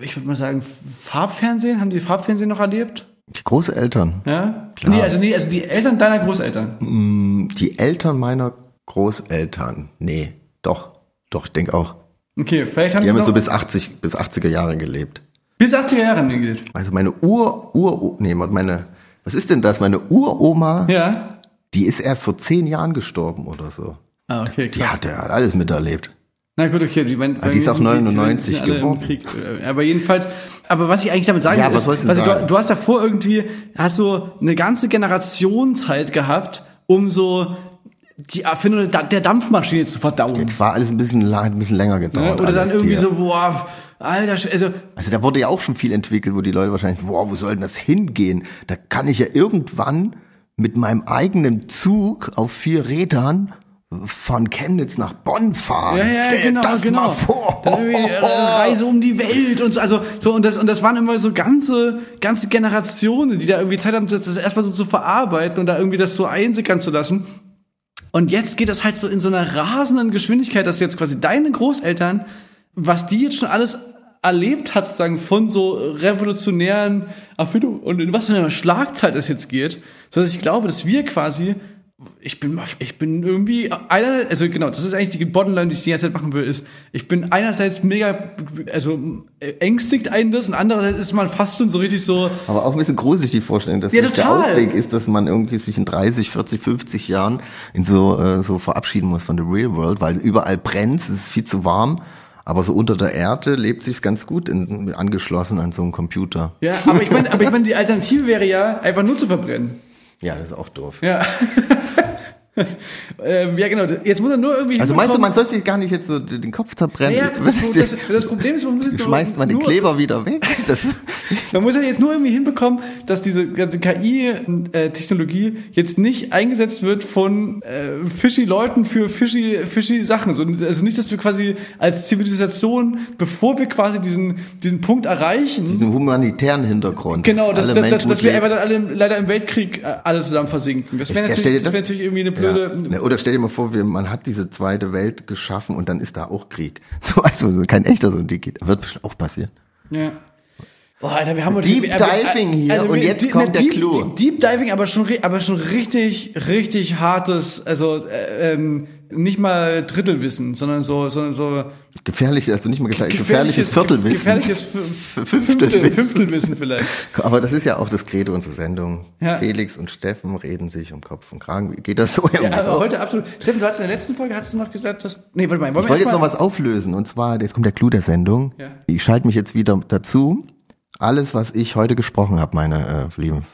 ich würde mal sagen, Farbfernsehen, haben die Farbfernsehen noch erlebt? Die Großeltern. Ja? Nee, also nee, also die Eltern deiner Großeltern. Die Eltern meiner Großeltern. Nee, doch. Doch, ich denke auch. Okay, vielleicht haben Die haben so bis 80, bis 80er Jahre gelebt. bis 80er Jahre die gelebt. Also meine Ur, Ur, nee, meine, was ist denn das? Meine Uroma, Ja. die ist erst vor zehn Jahren gestorben oder so. Ah, okay, Die klar. hat ja alles miterlebt. Na gut, okay. Die, mein, Ah, die ist auch 99 sind alle im geworden. Äh, Aber jedenfalls, aber was ich eigentlich damit sagen Ja, will, was ist, weißt du, sagen? du, du hast davor irgendwie, hast so eine ganze Generation Zeit gehabt, um so die Erfindung der Dampfmaschine zu verdauen. Jetzt war alles ein bisschen, la- ein bisschen länger Ne? gedauert. Oder dann irgendwie hier. so, boah, alter, also, Also da wurde ja auch schon viel entwickelt, wo die Leute wahrscheinlich, boah, wo soll denn das hingehen? Da kann ich ja irgendwann mit meinem eigenen Zug auf vier Rädern von Chemnitz nach Bonn fahren. Ja, ja, Stell genau, das genau. mal vor. Dann irgendwie äh, Reise um die Welt und so, also so und das und das waren immer so ganze ganze Generationen, die da irgendwie Zeit haben, das, das erstmal so zu verarbeiten und da irgendwie das so einsickern zu lassen. Und jetzt geht das halt so in so einer rasenden Geschwindigkeit, dass jetzt quasi deine Großeltern, was die jetzt schon alles erlebt hat, sozusagen von so revolutionären Erfindungen und in was für einer Schlagzeit es jetzt geht, so dass ich glaube, dass wir quasi ich bin, ich bin irgendwie einer, also genau, das ist eigentlich die Bottomline, die ich die ganze Zeit machen will, ist, ich bin einerseits mega, also äh, ängstigt einen das und andererseits ist man fast schon so richtig so, Aber auch ein bisschen gruselig die Vorstellung, dass Ja, der. Ausweg ist, dass man irgendwie sich in 30, 40, 50 Jahren in so, äh, so verabschieden muss von der Real World, weil überall brennt, es ist viel zu warm. Aber so unter der Erde lebt sich's ganz gut in, angeschlossen an so einen Computer. ja, aber ich meine, aber ich meine, die Alternative wäre ja, einfach nur zu verbrennen. Ja, das ist auch doof. Ja. ähm, ja, genau. Jetzt muss er nur irgendwie Also meinst du, man soll sich gar nicht jetzt so den Kopf zerbrennen? Naja, Was das, das, das? Problem ist, man muss jetzt nur- Schmeißt man den Kleber wieder weg? Man muss ja jetzt nur irgendwie hinbekommen, dass diese ganze KI-Technologie jetzt nicht eingesetzt wird von äh, fishy Leuten für fishy, fishy Sachen. So, also nicht, dass wir quasi als Zivilisation, bevor wir quasi diesen, diesen Punkt erreichen, diesen humanitären Hintergrund. genau, dass, dass, dass, dass wir einfach dann alle leider im Weltkrieg äh, alle zusammen versinken. Das wäre Ja, natürlich, das wär natürlich irgendwie eine blöde... Ja. Ne, Oder stell dir mal vor, wir, man hat diese zweite Welt geschaffen und dann ist da auch Krieg. So, also kein echter so ein. Wird bestimmt auch passieren. Ja. Boah, Alter, wir haben heute- Deep wir- Diving hier und wir- jetzt die- kommt ne, der Deep, Clou. Deep Diving, aber schon, aber schon richtig, richtig hartes, also äh, ähm, nicht mal Drittelwissen, sondern so, sondern so Gefährlich, also nicht mal gefährlich, gefährliches Viertelwissen. gefährliches Fünftelwissen. Fünftel, Fünftelwissen vielleicht. Aber das ist ja auch das Credo unserer Sendung. Ja. Felix und Steffen reden sich um Kopf und Kragen. Geht das so? Ja, also auch? heute absolut. Steffen, du hast in der letzten Folge hast du noch gesagt, dass nee, warte mal, wollen Ich wollte jetzt noch was auflösen und zwar, jetzt kommt der Clou der Sendung. Ja. Ich schalte mich jetzt wieder dazu. Alles, was ich heute gesprochen habe, meine äh, lieben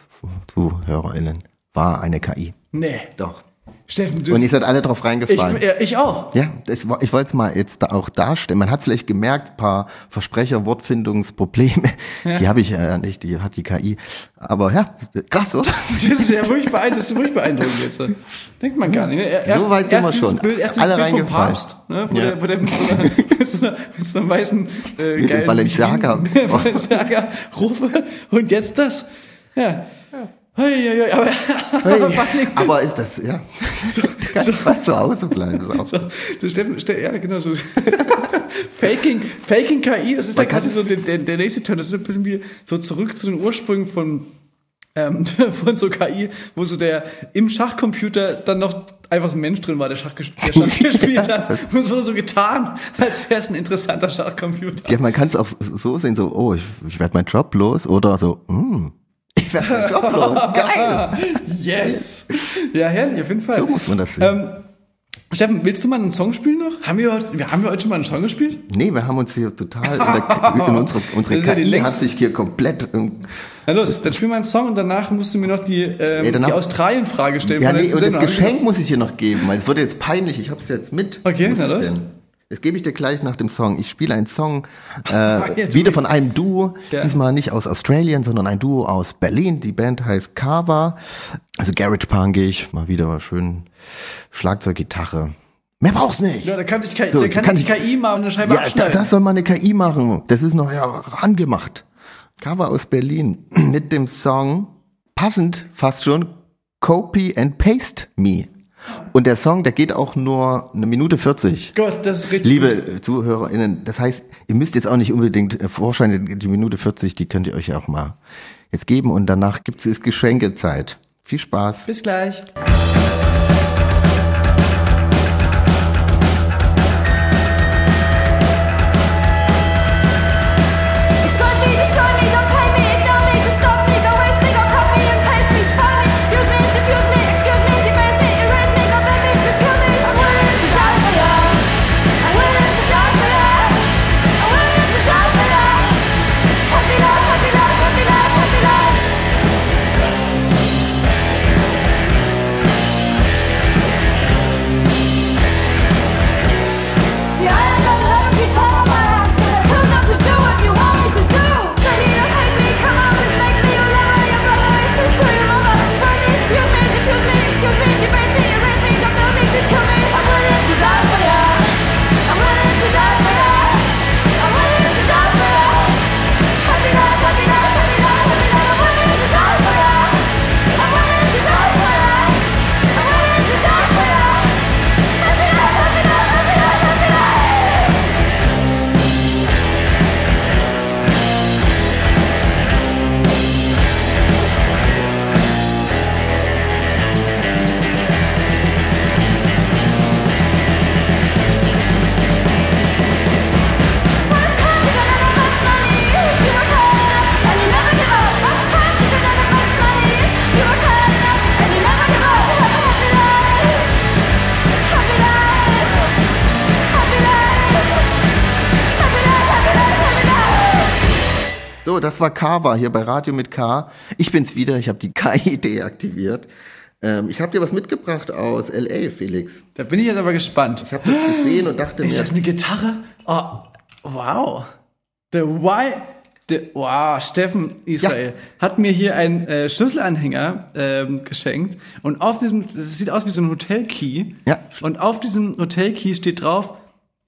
ZuhörerInnen, war eine KI. Nee, Doch. Steffen, du Und ihr seid alle drauf ich, reingefallen. ja, ich auch. Ja, das, ich wollte es mal jetzt da auch darstellen. Man hat vielleicht gemerkt, paar Versprecher, Wortfindungsprobleme, die habe ich äh, nicht, die hat die KI. Aber ja, krass, oder? Das ist ja wirklich beeindruckend, das ist wirklich beeindruckend jetzt. Denkt man gar nicht. Ne? Erst, So weit sind wir schon. Bild, erst Alle Bild reingefallen. Papst, ne? wo, Ja. der, wo der mit so einer, mit so einer, mit so einer weißen äh, Mit geilen Balenciaga. Michelin- Balenciaga rufe und jetzt das. Ja. Hei, hei, hei, aber, Dingen, Aber ist das, ja, ich mal zu Hause bleiben. So, so Steffen, Ste ja genau so. Faking, Faking KI, das ist kann- quasi so der, der, der nächste Turn. Das ist ein bisschen wie so zurück zu den Ursprüngen von ähm, von so KI, wo so der im Schachcomputer dann noch einfach so ein Mensch drin war, der Schach, der Schach gespielt hat. Und es wurde so getan, als wäre es ein interessanter Schachcomputer. Ja, man kann es auch so sehen, so, oh, ich, ich werde meinen Job los oder so, mm, ich werde meinen Job los, geil. Yes! Ja, herrlich, auf jeden Fall. So muss man das sehen. Ähm, Steffen, willst du mal einen Song spielen noch? Haben wir heute, haben wir heute schon mal einen Song gespielt? Nee, wir haben uns hier total, in, der, in unsere, unsere ist ja KI hat sich hier komplett, ähm, Na los, dann spiel mal einen Song und danach musst du mir noch die, ähm, Ja, die Australien-Frage stellen. ja nee, und das. Geschenk muss ich hier noch geben, weil es wird jetzt peinlich, ich hab's jetzt mit. Okay, na los. denn? Das gebe ich dir gleich nach dem Song. Ich spiele einen Song äh, wieder von einem Duo, Ja. diesmal nicht aus Australien, sondern ein Duo aus Berlin. Die Band heißt Kava, also Garage Punkig, mal wieder mal schön Schlagzeug, Gitarre. Mehr brauch's nicht. Ja, da kann sich, KI, So, da kann kann sich ich- KI mal eine Scheibe Ja, das, abschneiden. das soll mal eine KI machen. Das ist noch ja angemacht. Cover aus Berlin mit dem Song passend fast schon Copy and Paste Me. Und der Song, der geht auch nur eine Minute 40. Gott, das ist richtig Liebe gut. ZuhörerInnen, das heißt, ihr müsst jetzt auch nicht unbedingt äh, vorstellen, die Minute 40, die könnt ihr euch auch mal jetzt geben und danach gibt's ist Geschenkezeit. Viel Spaß. Bis gleich. Das war Kava hier bei Radio mit K. Ich bin's wieder, ich habe die KI deaktiviert. Ähm, ich habe dir was mitgebracht aus LA, Felix. Da bin ich jetzt aber gespannt. Ich habe das gesehen und dachte Ist mir, das eine Gitarre? Oh, wow. The Why. The, wow, Steffen Israel hat mir hier einen äh, Schlüsselanhänger ähm, geschenkt und auf diesem, das sieht aus wie so ein Hotelkey. Ja. Und auf diesem Hotelkey steht drauf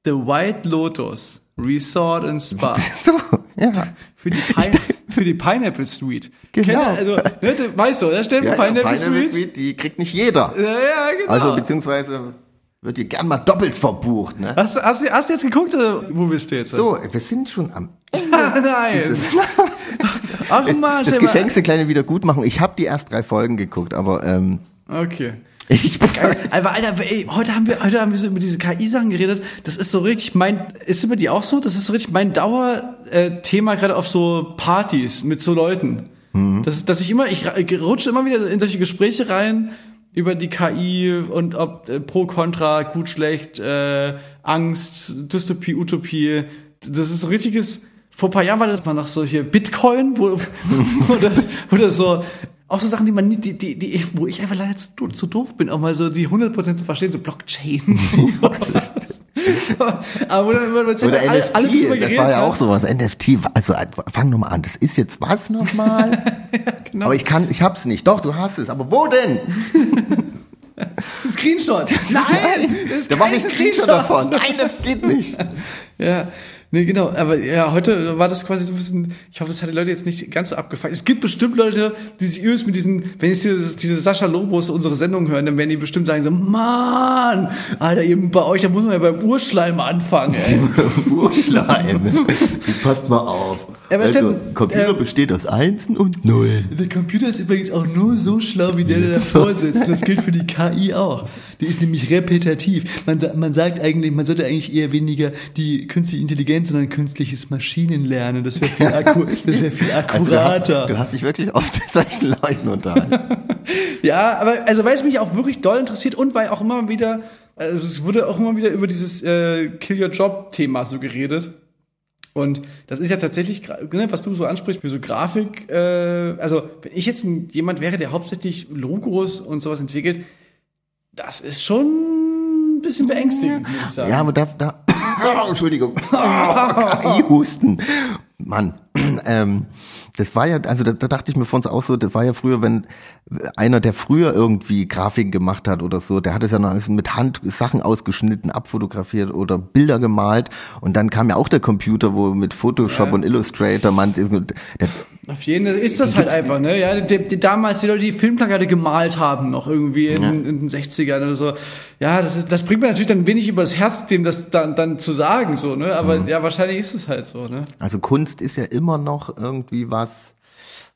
The White Lotus Resort and Spa so, ja. für die, Pine, für die Pineapple Suite. Genau. Kennt also, ne, weißt du, da steht ja, ja Pineapple, Pineapple Suite. Suite, die kriegt nicht jeder. Ja, ja, genau. Also beziehungsweise wird die gern mal doppelt verbucht. Ne? hast, du- hast, hast du jetzt geguckt oder wo bist du jetzt? So, wir sind schon am Ah, nein. Ach man, das Geschenk eine kleine Wiedergutmachung. Ich habe die erst drei Folgen geguckt, aber ähm, Okay. Ich bin Aber Alter, ey, heute haben wir, heute haben wir so über diese KI-Sachen geredet. Das ist so richtig mein, ist bei dir auch so? Das ist so richtig mein Dauerthema gerade auf so Partys mit so Leuten. Das ist, dass ich immer, ich rutsche immer wieder in solche Gespräche rein über die KI und ob äh, pro, contra, gut, schlecht, äh, Angst, Dystopie, Utopie. Das ist so richtiges, vor ein paar Jahren war das mal noch solche Bitcoin, wo, wo, das, wo das so, auch so Sachen, die man nie, die, die, die, wo ich einfach leider zu, zu doof bin, auch mal so die 100% zu verstehen, so Blockchain und sowas. Aber dann, wo dann Oder alle, NFT, alle das war ja auch sowas. NFT, also fang nochmal an. Das ist jetzt was nochmal? genau. Aber ich kann, ich hab's nicht. Doch, du hast es. Aber wo denn? Ein Screenshot. Nein, das ist Da war kein ein Screenshot davon. Nein, das geht nicht. Ja, nee, genau. Aber ja, heute war das quasi so ein bisschen, ich hoffe, es hat die Leute jetzt nicht ganz so abgefallen. Es gibt bestimmt Leute, die sich übelst mit diesen, wenn jetzt diese, diese Sascha Lobos unsere Sendung hören, dann werden die bestimmt sagen so, Mann, Alter, ihr, bei euch, da muss man ja beim Urschleim anfangen, ey. Urschleim. Passt mal auf. Aber also, Steffen, Computer äh, besteht aus Einsen und Nullen. Der Computer ist übrigens auch nur so schlau, wie der, der davor sitzt. Das gilt für die KI auch. Die ist nämlich repetitiv. Man, man sagt eigentlich, man sollte eigentlich eher weniger die künstliche Intelligenz, sondern künstliches Maschinenlernen. Das wäre viel, akku das wär viel Also du, hast, akkurater. du hast dich wirklich oft mit solchen Leuten unterhalten. Ja, aber also weil es mich auch wirklich doll interessiert und weil auch immer wieder, also es wurde auch immer wieder über dieses äh, Kill Your Job Thema so geredet. Und das ist ja tatsächlich, ne, was du so ansprichst, wie so Grafik, äh, also wenn ich jetzt ein, jemand wäre, der hauptsächlich Logos und sowas entwickelt, das ist schon ein bisschen beängstigend, muss ich sagen. Ja, aber da, da, Entschuldigung. KI-Husten. Mann. Ähm, das war ja, also da, da dachte ich mir von uns auch so, das war ja früher, wenn einer, der früher irgendwie Grafiken gemacht hat oder so, der hat es ja noch alles mit Hand Sachen ausgeschnitten, abfotografiert oder Bilder gemalt und dann kam ja auch der Computer, wo mit Photoshop Ja. und Illustrator man, der, Auf jeden Fall ist das halt einfach, ne? Ja, die, die, damals die Leute, die Filmplakate gemalt haben, noch irgendwie in, in den 60ern oder so. Ja, das, ist, das bringt mir natürlich dann wenig übers Herz, dem das dann, dann zu sagen, so, ne? Aber ja, wahrscheinlich ist es halt so, ne? Also Kunst ist ja immer noch irgendwie was,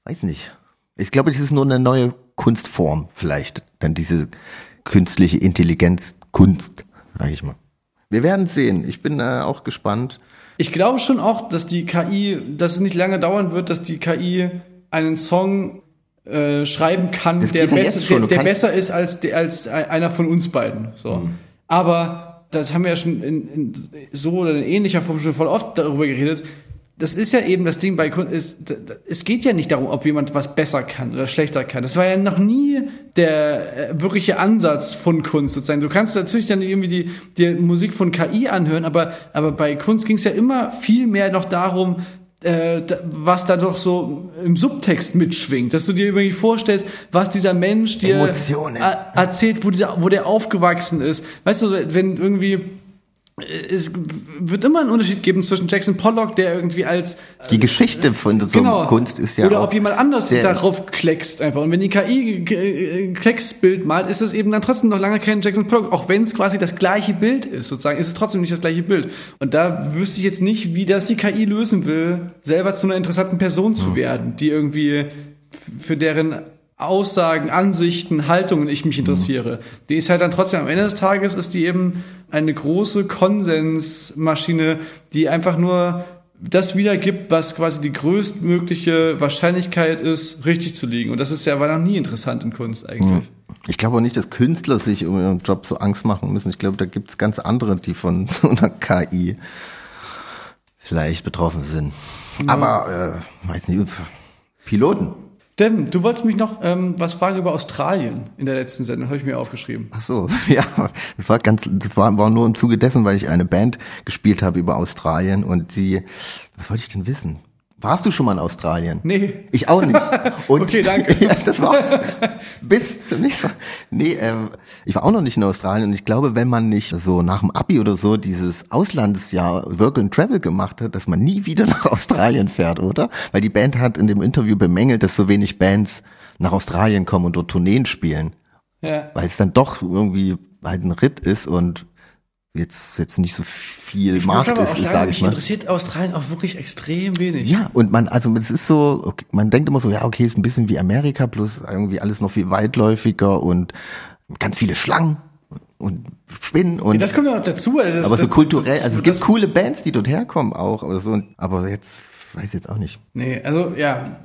weiß nicht. Ich glaube, das ist nur eine neue Kunstform vielleicht. Dann diese künstliche Intelligenz Kunst, sage ich mal. Wir werden sehen. Ich bin äh, auch gespannt. Ich glaube schon auch, dass die KI, dass es nicht lange dauern wird, dass die KI einen Song äh, schreiben kann, Das der, besser, der, der besser ist als, der, als einer von uns beiden. So. Aber das haben wir ja schon in, in so oder in ähnlicher Form schon voll oft darüber geredet. Das ist ja eben das Ding bei Kunst. Es geht ja nicht darum, ob jemand was besser kann oder schlechter kann. Das war ja noch nie der äh, wirkliche Ansatz von Kunst sozusagen. Du kannst natürlich dann irgendwie die, die Musik von KI anhören, aber, aber bei Kunst ging es ja immer viel mehr noch darum, äh, was da doch so im Subtext mitschwingt, dass du dir irgendwie vorstellst, was dieser Mensch dir erzählt, wo, dieser, wo der aufgewachsen ist. Weißt du, wenn irgendwie es wird immer einen Unterschied geben zwischen Jackson Pollock, der irgendwie als Die Geschichte von so genau Kunst ist ja oder ob jemand anders darauf kleckst einfach. Und wenn die KI äh, Klecksbild malt, ist es eben dann trotzdem noch lange kein Jackson Pollock, auch wenn es quasi das gleiche Bild ist, sozusagen, ist es trotzdem nicht das gleiche Bild. Und da wüsste ich jetzt nicht, wie das die KI lösen will, selber zu einer interessanten Person zu werden, die irgendwie für deren Aussagen, Ansichten, Haltungen ich mich interessiere. Die ist halt dann trotzdem am Ende des Tages ist die eben eine große Konsensmaschine, die einfach nur das wiedergibt, was quasi die größtmögliche Wahrscheinlichkeit ist, richtig zu liegen. Und das ist ja war noch nie interessant in Kunst eigentlich. Ich glaube auch nicht, dass Künstler sich um ihren Job so Angst machen müssen. Ich glaube, da gibt es ganz andere, die von so einer KI vielleicht betroffen sind. Aber, äh, weiß nicht, Piloten. Devin, du wolltest mich noch ähm, was fragen über Australien in der letzten Sendung, habe ich mir aufgeschrieben. Ach so, ja, das war ganz, das war, war nur im Zuge dessen, weil ich eine Band gespielt habe über Australien und die, was wollte ich denn wissen? Warst du schon mal in Australien? Nee. Ich auch nicht. Und Okay, danke. ja, das war's. Bis zum nächsten Mal. Nee, ähm, ich war auch noch nicht in Australien und ich glaube, wenn man nicht so nach dem Abi oder so dieses Auslandsjahr Work and Travel gemacht hat, dass man nie wieder nach Australien fährt, oder? Weil die Band hat in dem Interview bemängelt, dass so wenig Bands nach Australien kommen und dort Tourneen spielen Ja. weil es dann doch irgendwie halt ein Ritt ist und jetzt jetzt nicht so viel Ich Markt ist, ist sage mich ich mal. interessiert Australien auch wirklich extrem wenig. Ja, und man, also es ist so, okay, man denkt immer so, ja, okay, ist ein bisschen wie Amerika, plus irgendwie alles noch viel weitläufiger und ganz viele Schlangen und Spinnen und Das kommt ja noch dazu. also Das, aber so das- kulturell, das- also es gibt coole Bands, die dort herkommen auch, aber so, aber jetzt weiß ich jetzt auch nicht. Nee, also ja.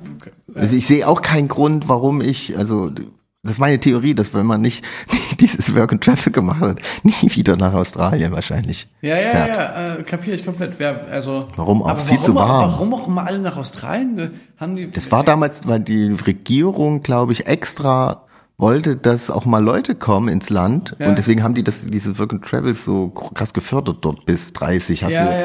Also ich sehe auch keinen Grund, warum ich, also das ist meine Theorie, dass wenn man nicht dieses Work and Travel gemacht hat, nie wieder nach Australien wahrscheinlich Ja, ja, fährt. ja, äh, kapiere ich komplett. Wer, also, Warum auch? Viel warum, zu warm. Warum auch immer alle nach Australien? Haben die, Das war damals, weil die Regierung, glaube ich, extra wollte, dass auch mal Leute kommen ins Land Ja. und deswegen haben die das dieses Work and Travel so krass gefördert dort bis 30. Hast ja, du, ja,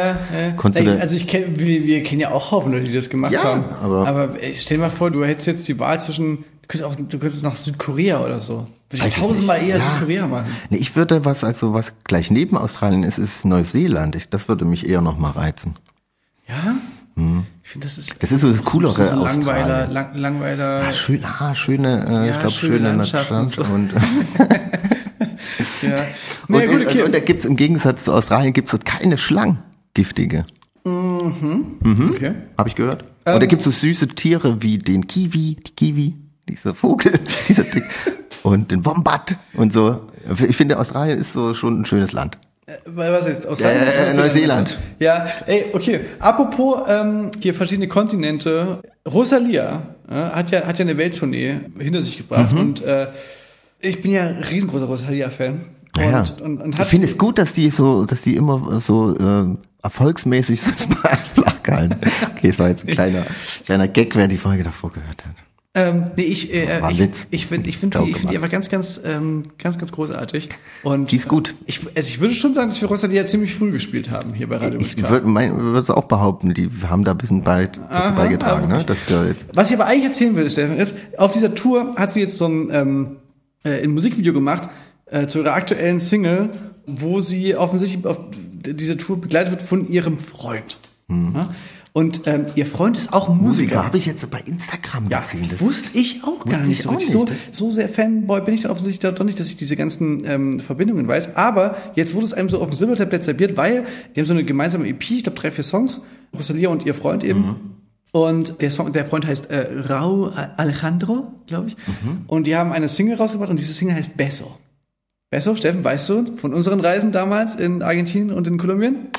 ja. Da- also ich kenn, wir, wir kennen ja auch Haufen Leute, die das gemacht Ja, haben. aber- aber ey, stell mal vor, du hättest jetzt die Wahl zwischen, könntest auch, du könntest nach Südkorea oder so. Würde ich tausendmal eher Ja. Südkorea machen. Nee, ich würde was, also was gleich neben Australien ist, ist Neuseeland. Ich, das würde mich eher noch mal reizen. Ja? Ich finde, das ist, Das ist so das coolere so Langweiler, lang, Langweiler. Ah, schön, ah, schöne, äh, Ja, ich glaube, schöne schöne Landschaft. und so. Und, ja. und, Nee, gut, und, okay. und da gibt's im Gegensatz zu Australien gibt's dort keine Schlangen, giftige. okay. Habe ich gehört. Ähm. und da gibt's so süße Tiere wie den Kiwi, die Kiwi, dieser Vogel, dieser Dick, und den Wombat und so. Ich finde, Australien ist so schon ein schönes Land. Äh, Was jetzt? Australien? Äh, Neuseeland. Ja, ey, okay. Apropos ähm, hier verschiedene Kontinente. Rosalia äh, hat ja hat ja eine Welttournee hinter sich gebracht Mhm. und äh, ich bin ja ein riesengroßer Rosalia-Fan. Und, Ja, und, und ich finde es gut, dass die so, dass die immer so äh, erfolgsmäßig flach gehalten. Okay, es war jetzt ein kleiner, kleiner Gag, wer die Folge davor gehört hat. Ähm, nee, ich, äh, ich, Witz. ich finde, ich Joke die, ich finde die einfach ganz, ganz, ähm, ganz, ganz großartig. Und Die ist gut. Ich, also ich würde schon sagen, dass wir Rosalie ja ziemlich früh gespielt haben hier bei Radio Ich würde würde auch behaupten, die haben da ein bisschen bald dazu Aha, beigetragen, ne? Dass jetzt Was ich aber eigentlich erzählen will, Steffen, ist, auf dieser Tour hat sie jetzt so ein, ähm, äh, ein Musikvideo gemacht äh, zu ihrer aktuellen Single, wo sie offensichtlich auf dieser Tour begleitet wird von ihrem Freund. Ja? Und ähm, ihr Freund ist auch Musiker. Musiker habe ich jetzt bei Instagram Ja, gesehen. Das wusste ich auch gar nicht ich so auch nicht. So, so sehr Fanboy bin ich dann offensichtlich doch nicht, dass ich diese ganzen ähm, Verbindungen weiß. Aber jetzt wurde es einem so auf dem Silbertablett serviert, weil die haben so eine gemeinsame EP, ich glaube drei, vier Songs, Rosalia und ihr Freund eben. Mhm. Und der Song, der Freund heißt äh, Rau Alejandro, glaube ich. Mhm. Und die haben eine Single rausgebracht und diese Single heißt Beso. Beso, Steffen, weißt du, von unseren Reisen damals in Argentinien und in Kolumbien?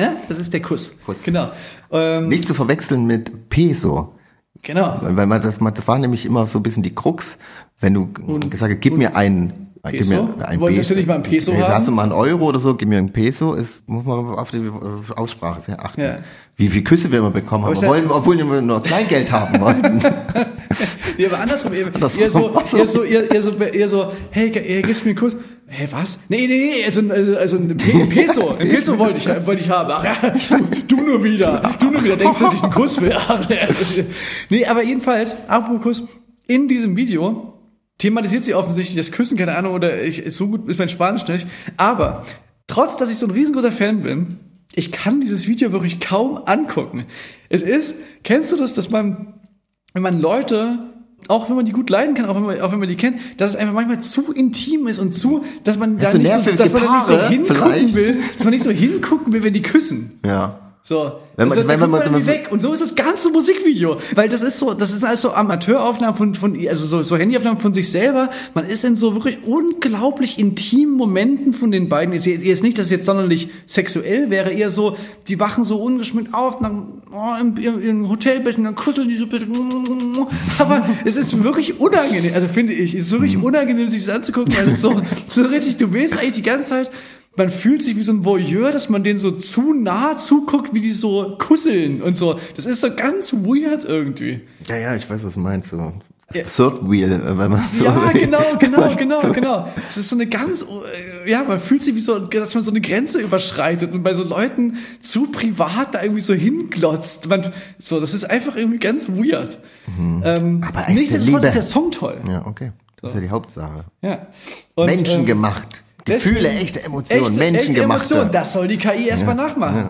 Ja, das ist der Kuss. Kuss. Genau. Ähm, nicht zu verwechseln mit Peso. genau. Weil man das, das war nämlich immer so ein bisschen die Krux, wenn du gesagt hast, gib mir einen, gib Peso? mir ein Du wolltest ja ständig mal einen Peso haben. Hast du mal einen Euro oder so, gib mir einen Peso, ist, muss man auf die äh, Aussprache sehr achten. Ja. Wie viele Küsse wir immer bekommen haben, ist ja- wollen, obwohl wir nur Kleingeld haben wollten. Nee, aber andersrum eben. Andersrum. Ihr so. ihr so, ihr, ihr so, ihr so, hey, ihr gibst mir einen Kuss. Hä, was? Nee, nee, nee, also, also, also ein Pe- Peso, ein Peso wollte ich, wollte ich haben. Ach ja, du, du nur wieder, du nur wieder denkst, dass ich einen Kuss will. Nee, aber jedenfalls, apropos Kuss, in diesem Video thematisiert sie offensichtlich das Küssen, keine Ahnung, oder ich, so gut ist mein Spanisch nicht. Aber, trotz, dass ich so ein riesengroßer Fan bin, ich kann dieses Video wirklich kaum angucken. Es ist, kennst du das, dass man wenn man Leute, auch wenn man die gut leiden kann, auch wenn man, auch wenn man die kennt, dass es einfach manchmal zu intim ist und zu, dass man da nicht so, dass man da nicht so hingucken vielleicht. will, dass man nicht so hingucken will, wenn die küssen. ja. So. Wenn man- das, wenn man- man- irgendwie weg. Und so ist das ganze Musikvideo. Weil das ist so, das ist alles so Amateuraufnahmen von, von, also so, so Handyaufnahmen von sich selber. Man ist in so wirklich unglaublich intimen Momenten von den beiden. Jetzt, jetzt nicht, dass es jetzt sonderlich sexuell wäre, eher so, die wachen so ungeschminkt auf, nach, oh, im, im, im Hotelbetten, dann kuscheln die so ein bisschen. Aber es ist wirklich unangenehm, also finde ich, es ist wirklich Mhm. unangenehm, sich das anzugucken, weil es so, so richtig, du willst eigentlich die ganze Zeit, man fühlt sich wie so ein Voyeur, dass man denen so zu nah zuguckt, wie die so kusseln und so. Das ist so ganz weird irgendwie. Ja, ja, ich weiß, was du meinst. So. Ja. Third Wheel, äh, wenn man so. Ja, genau, genau, genau, genau. Es ist so eine ganz, äh, ja, man fühlt sich wie so, dass man so eine Grenze überschreitet und bei so Leuten zu privat da irgendwie so hinglotzt. Man, so, das ist einfach irgendwie ganz weird. Ähm, Mhm. Aber echte nichtsdestotrotz ist der Song toll. Ja, okay. Das ist ja die Hauptsache. Ja. Und, Menschen ähm, gemacht. Gefühle, deswegen- echte Emotionen, echte, menschengemachte. Echte Emotionen, das soll die KI erstmal nachmachen.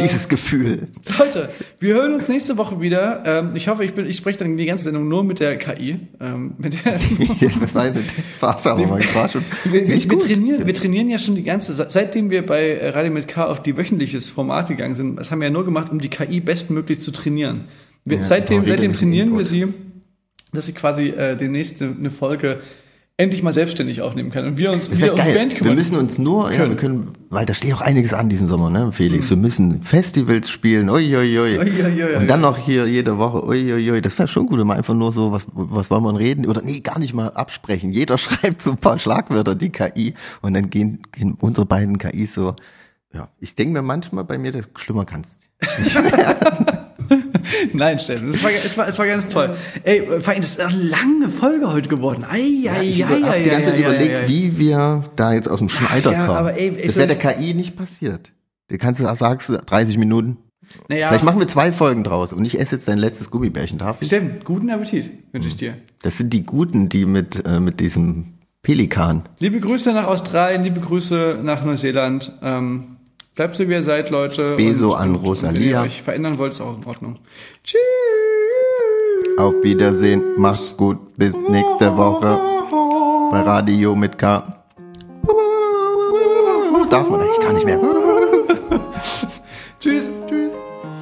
Dieses Gefühl. Leute, wir hören uns nächste Woche wieder. Ähm, ich hoffe, ich, bin, ich spreche dann die ganze Sendung nur mit der KI. Ähm, mit der, Was war eine aber war schon. wir, trainieren, wir trainieren ja schon die ganze, se- seitdem wir bei äh, Radio mit K auf die wöchentliches Format gegangen sind, das haben wir ja nur gemacht, um die KI bestmöglich zu trainieren. Wir, Ja, seitdem, genau, seitdem trainieren wir sie, dass sie quasi äh, demnächst eine, eine Folge endlich mal selbstständig aufnehmen kann und wir uns wieder wäre um. Band Wir kümmern. müssen uns nur, ja, können. wir können, weil da steht auch einiges an diesen Sommer, ne, Felix. Mhm. Wir müssen Festivals spielen, ui, ui, ui. Ui, Und dann noch hier jede Woche, ui, ui, ui. Das wäre schon gut, wenn man einfach nur so, was, was wollen wir reden? Oder nee, gar nicht mal absprechen. Jeder schreibt so ein paar Schlagwörter, die KI, und dann gehen, gehen unsere beiden KIs so, ja. Ich denke mir manchmal bei mir, das schlimmer kann's. Nein, Steffen, es war, es war, es war ganz toll. Ey, vor allem, das ist eine lange Folge heute geworden. Ei, ei, ich ei, habe ei, die ganze Zeit ei, ei, überlegt, wie wir da jetzt aus dem Schneider ja, kommen. aber ey, ich das wäre der KI nicht passiert. Du kannst du sagst du 30 Minuten. Naja, Vielleicht machen wir zwei Folgen draus und ich esse jetzt dein letztes Gummibärchen. Darf ich? Steffen, guten Appetit wünsche ich dir. Das sind die Guten, die mit, äh, mit diesem Pelikan. Liebe Grüße nach Australien, liebe Grüße nach Neuseeland. Ähm, bleibt so, wie ihr seid, Leute. Beso Und- an und- Rosalia. Wenn ihr euch verändern wollt, ist auch in Ordnung. Tschüss. Auf Wiedersehen, mach's gut, bis nächste Woche bei Radio mit K. Darf man eigentlich gar nicht mehr. Tschüss. Tschüss.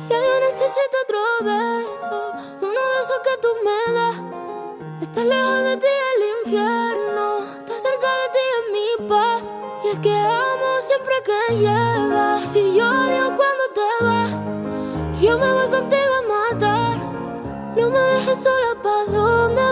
Ya yo necesito otro beso, uno de esos que tú me das. Estar lejos de ti el infierno, estar cerca de ti es mi paz. Y es que amo siempre que llegas. Si yo odio cuando te vas, yo me voy contigo a matar. No me dejes sola, ¿pa' dónde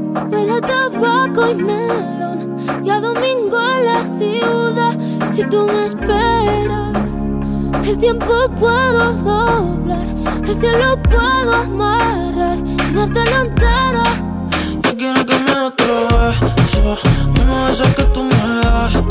Huele a tabaco y melón y a domingo en la ciudad. Si tú me esperas, el tiempo puedo doblar, el cielo puedo amarrar y dártelo entero. Yo quiero que me otro beso Uno de esos que tú me das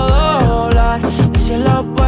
se lo